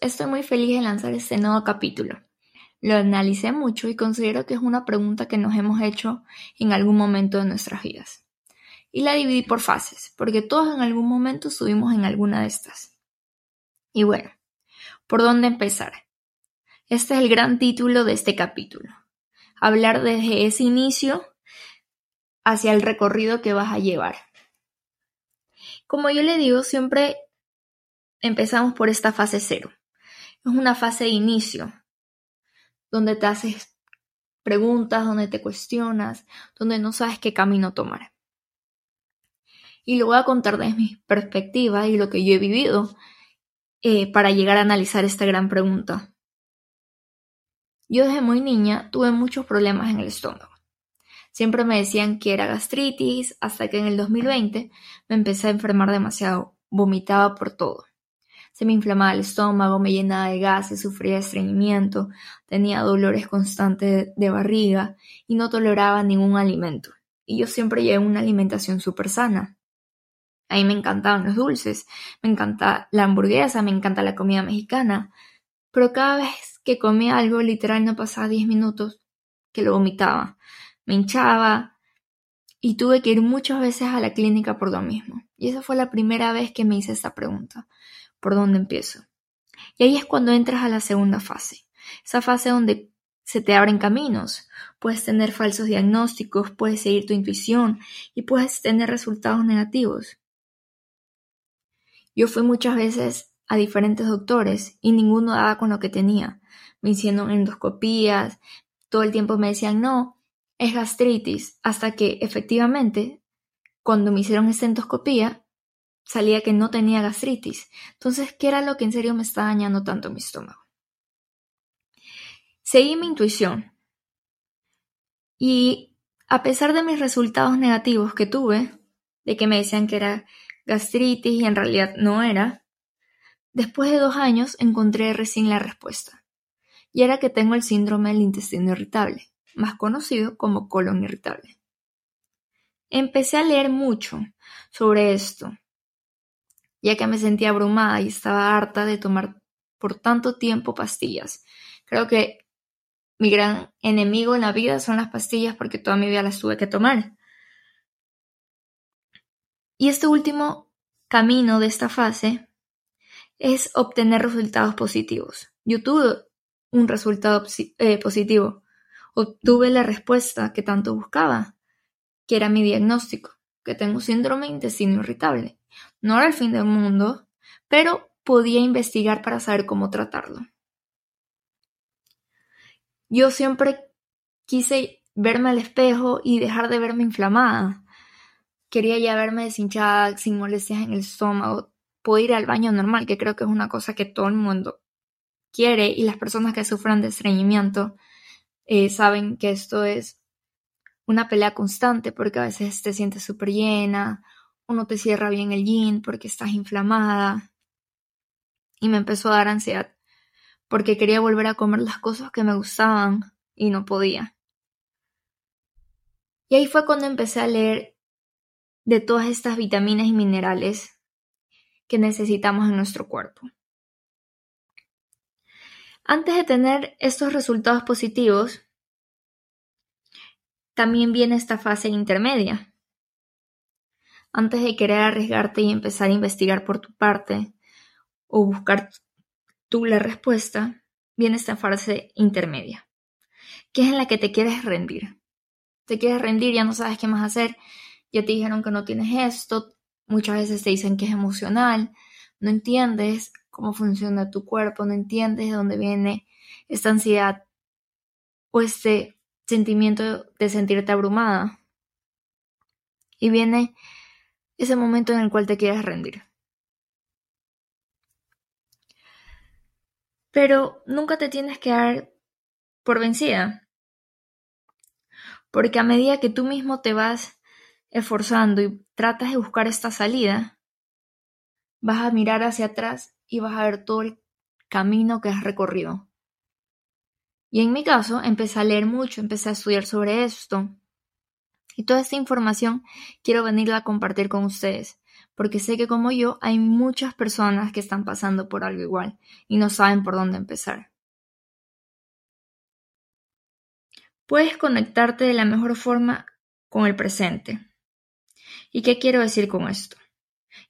estoy muy feliz de lanzar este nuevo capítulo. Lo analicé mucho y considero que es una pregunta que nos hemos hecho en algún momento de nuestras vidas. Y la dividí por fases, porque todos en algún momento estuvimos en alguna de estas. Y bueno, ¿por dónde empezar? Este es el gran título de este capítulo. Hablar desde ese inicio hacia el recorrido que vas a llevar. Como yo le digo, siempre empezamos por esta fase cero. Es una fase de inicio, donde te haces preguntas, donde te cuestionas, donde no sabes qué camino tomar. Y lo voy a contar desde mi perspectiva y lo que yo he vivido eh, para llegar a analizar esta gran pregunta. Yo desde muy niña tuve muchos problemas en el estómago. Siempre me decían que era gastritis, hasta que en el 2020 me empecé a enfermar demasiado, vomitaba por todo. Se me inflamaba el estómago, me llenaba de gases, sufría de estreñimiento, tenía dolores constantes de barriga y no toleraba ningún alimento. Y yo siempre llevé una alimentación súper sana. A mí me encantaban los dulces, me encanta la hamburguesa, me encanta la comida mexicana, pero cada vez que comía algo literal no pasaba 10 minutos que lo vomitaba. Me hinchaba y tuve que ir muchas veces a la clínica por lo mismo. Y esa fue la primera vez que me hice esta pregunta por dónde empiezo. Y ahí es cuando entras a la segunda fase, esa fase donde se te abren caminos, puedes tener falsos diagnósticos, puedes seguir tu intuición y puedes tener resultados negativos. Yo fui muchas veces a diferentes doctores y ninguno daba con lo que tenía. Me hicieron endoscopías, todo el tiempo me decían no, es gastritis, hasta que efectivamente, cuando me hicieron esta endoscopía, salía que no tenía gastritis. Entonces, ¿qué era lo que en serio me estaba dañando tanto mi estómago? Seguí mi intuición. Y a pesar de mis resultados negativos que tuve, de que me decían que era gastritis y en realidad no era, después de dos años encontré recién la respuesta. Y era que tengo el síndrome del intestino irritable, más conocido como colon irritable. Empecé a leer mucho sobre esto ya que me sentía abrumada y estaba harta de tomar por tanto tiempo pastillas. Creo que mi gran enemigo en la vida son las pastillas porque toda mi vida las tuve que tomar. Y este último camino de esta fase es obtener resultados positivos. Yo tuve un resultado eh, positivo. Obtuve la respuesta que tanto buscaba, que era mi diagnóstico, que tengo síndrome intestino irritable. No era el fin del mundo, pero podía investigar para saber cómo tratarlo. Yo siempre quise verme al espejo y dejar de verme inflamada. Quería ya verme deshinchada, sin molestias en el estómago, poder ir al baño normal, que creo que es una cosa que todo el mundo quiere y las personas que sufran de estreñimiento eh, saben que esto es una pelea constante porque a veces te sientes súper llena o no te cierra bien el yin porque estás inflamada. Y me empezó a dar ansiedad porque quería volver a comer las cosas que me gustaban y no podía. Y ahí fue cuando empecé a leer de todas estas vitaminas y minerales que necesitamos en nuestro cuerpo. Antes de tener estos resultados positivos, también viene esta fase intermedia, antes de querer arriesgarte y empezar a investigar por tu parte o buscar tú la respuesta, viene esta fase intermedia, que es en la que te quieres rendir. Te quieres rendir, ya no sabes qué más hacer, ya te dijeron que no tienes esto, muchas veces te dicen que es emocional, no entiendes cómo funciona tu cuerpo, no entiendes de dónde viene esta ansiedad o este sentimiento de sentirte abrumada. Y viene ese momento en el cual te quieres rendir. Pero nunca te tienes que dar por vencida. Porque a medida que tú mismo te vas esforzando y tratas de buscar esta salida, vas a mirar hacia atrás y vas a ver todo el camino que has recorrido. Y en mi caso, empecé a leer mucho, empecé a estudiar sobre esto, y toda esta información quiero venirla a compartir con ustedes porque sé que como yo hay muchas personas que están pasando por algo igual y no saben por dónde empezar. Puedes conectarte de la mejor forma con el presente. ¿Y qué quiero decir con esto?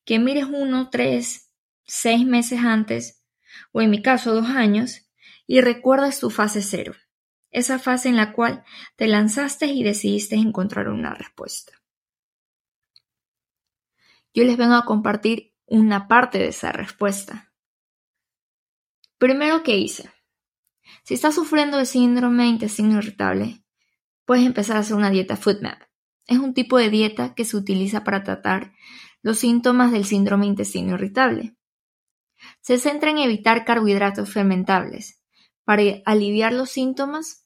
Que mires uno, tres, seis meses antes, o en mi caso dos años, y recuerdas tu fase cero, esa fase en la cual te lanzaste y decidiste encontrar una respuesta. Yo les vengo a compartir una parte de esa respuesta. Primero, ¿qué hice? Si estás sufriendo de síndrome de intestino irritable, puedes empezar a hacer una dieta FoodMap. Es un tipo de dieta que se utiliza para tratar los síntomas del síndrome de intestino irritable. Se centra en evitar carbohidratos fermentables para aliviar los síntomas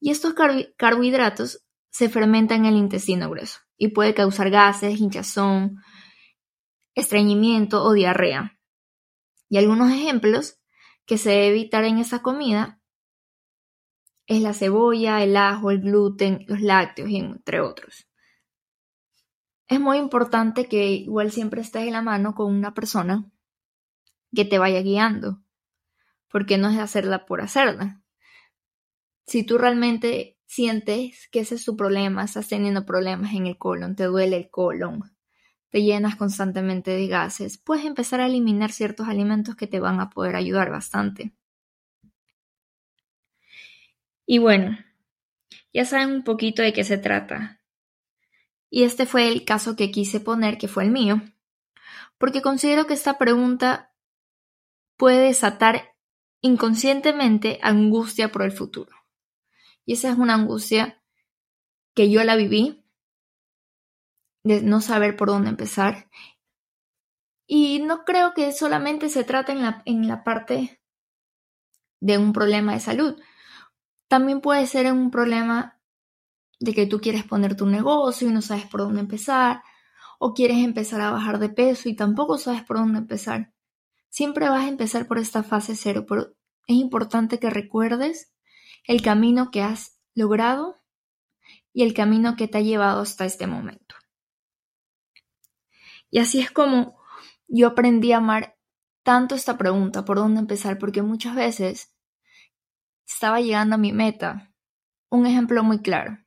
y estos carbohidratos se fermentan en el intestino grueso y puede causar gases, hinchazón, estreñimiento o diarrea. Y algunos ejemplos que se debe evitar en esa comida es la cebolla, el ajo, el gluten, los lácteos, entre otros. Es muy importante que igual siempre estés en la mano con una persona que te vaya guiando, porque no es hacerla por hacerla. Si tú realmente sientes que ese es tu problema, estás teniendo problemas en el colon, te duele el colon, te llenas constantemente de gases, puedes empezar a eliminar ciertos alimentos que te van a poder ayudar bastante. Y bueno, ya saben un poquito de qué se trata. Y este fue el caso que quise poner, que fue el mío, porque considero que esta pregunta puede desatar inconscientemente angustia por el futuro. Y esa es una angustia que yo la viví de no saber por dónde empezar. Y no creo que solamente se trate en la, en la parte de un problema de salud. También puede ser un problema de que tú quieres poner tu negocio y no sabes por dónde empezar, o quieres empezar a bajar de peso y tampoco sabes por dónde empezar. Siempre vas a empezar por esta fase cero, pero es importante que recuerdes el camino que has logrado y el camino que te ha llevado hasta este momento. Y así es como yo aprendí a amar tanto esta pregunta, por dónde empezar, porque muchas veces estaba llegando a mi meta. Un ejemplo muy claro,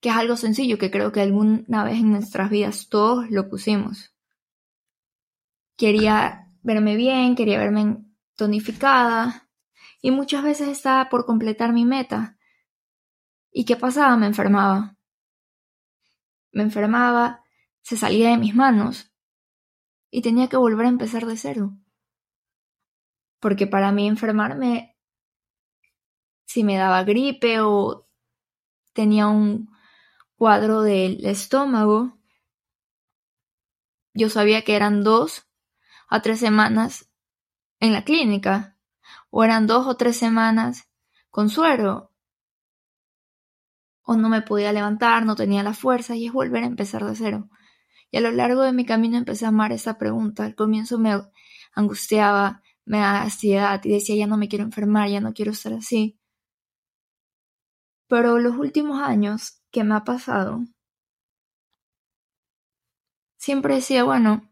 que es algo sencillo que creo que alguna vez en nuestras vidas todos lo pusimos. Quería verme bien, quería verme tonificada y muchas veces estaba por completar mi meta. ¿Y qué pasaba? Me enfermaba. Me enfermaba, se salía de mis manos y tenía que volver a empezar de cero. Porque para mí enfermarme, si me daba gripe o tenía un cuadro del estómago, yo sabía que eran dos a tres semanas en la clínica, o eran dos o tres semanas con suero, o no me podía levantar, no tenía la fuerza, y es volver a empezar de cero. Y a lo largo de mi camino empecé a amar esa pregunta. Al comienzo me angustiaba, me daba ansiedad y decía, ya no me quiero enfermar, ya no quiero estar así. Pero los últimos años que me ha pasado, siempre decía, bueno,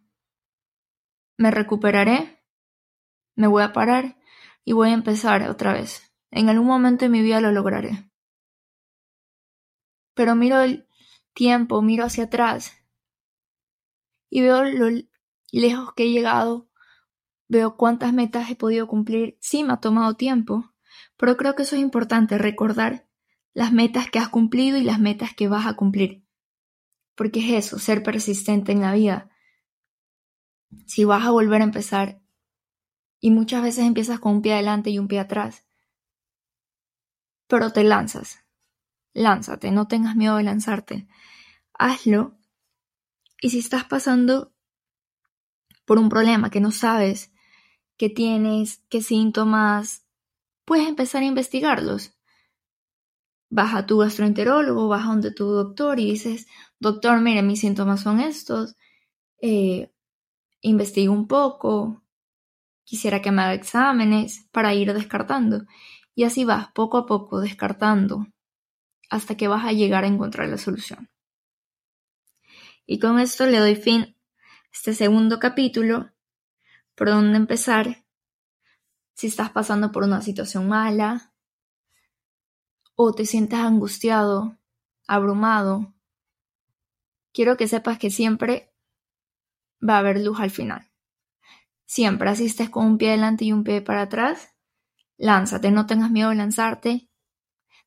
me recuperaré, me voy a parar y voy a empezar otra vez. En algún momento de mi vida lo lograré. Pero miro el tiempo, miro hacia atrás y veo lo lejos que he llegado, veo cuántas metas he podido cumplir. Sí, me ha tomado tiempo, pero creo que eso es importante, recordar las metas que has cumplido y las metas que vas a cumplir. Porque es eso, ser persistente en la vida. Si vas a volver a empezar y muchas veces empiezas con un pie adelante y un pie atrás, pero te lanzas. Lánzate, no tengas miedo de lanzarte. Hazlo y si estás pasando por un problema que no sabes qué tienes, qué síntomas, puedes empezar a investigarlos. Vas a tu gastroenterólogo, vas a donde tu doctor y dices, doctor, mire, mis síntomas son estos, eh, investiga un poco, quisiera que me haga exámenes para ir descartando. Y así vas poco a poco descartando hasta que vas a llegar a encontrar la solución. Y con esto le doy fin este segundo capítulo por dónde empezar si estás pasando por una situación mala o te sientes angustiado, abrumado. Quiero que sepas que siempre va a haber luz al final. Siempre asistes con un pie delante y un pie para atrás. Lánzate, no tengas miedo de lanzarte,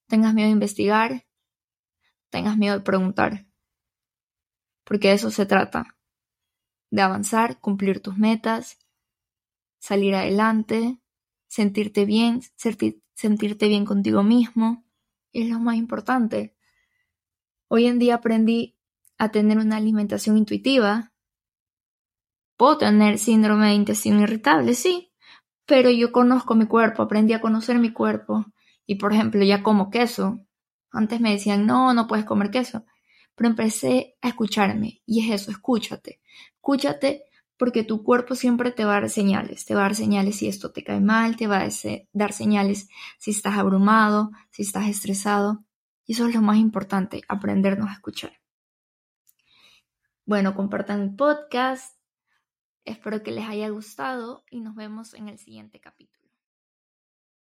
tengas miedo de investigar, tengas miedo de preguntar. Porque de eso se trata. De avanzar, cumplir tus metas, salir adelante, sentirte bien, sentirte bien contigo mismo. Es lo más importante. Hoy en día aprendí a tener una alimentación intuitiva. Puedo tener síndrome de intestino irritable, sí, pero yo conozco mi cuerpo, aprendí a conocer mi cuerpo. Y por ejemplo, ya como queso. Antes me decían, no, no puedes comer queso. Pero empecé a escucharme. Y es eso, escúchate. Escúchate porque tu cuerpo siempre te va a dar señales, te va a dar señales si esto te cae mal, te va a dar señales si estás abrumado, si estás estresado. Y eso es lo más importante, aprendernos a escuchar. Bueno, compartan mi podcast. Espero que les haya gustado y nos vemos en el siguiente capítulo.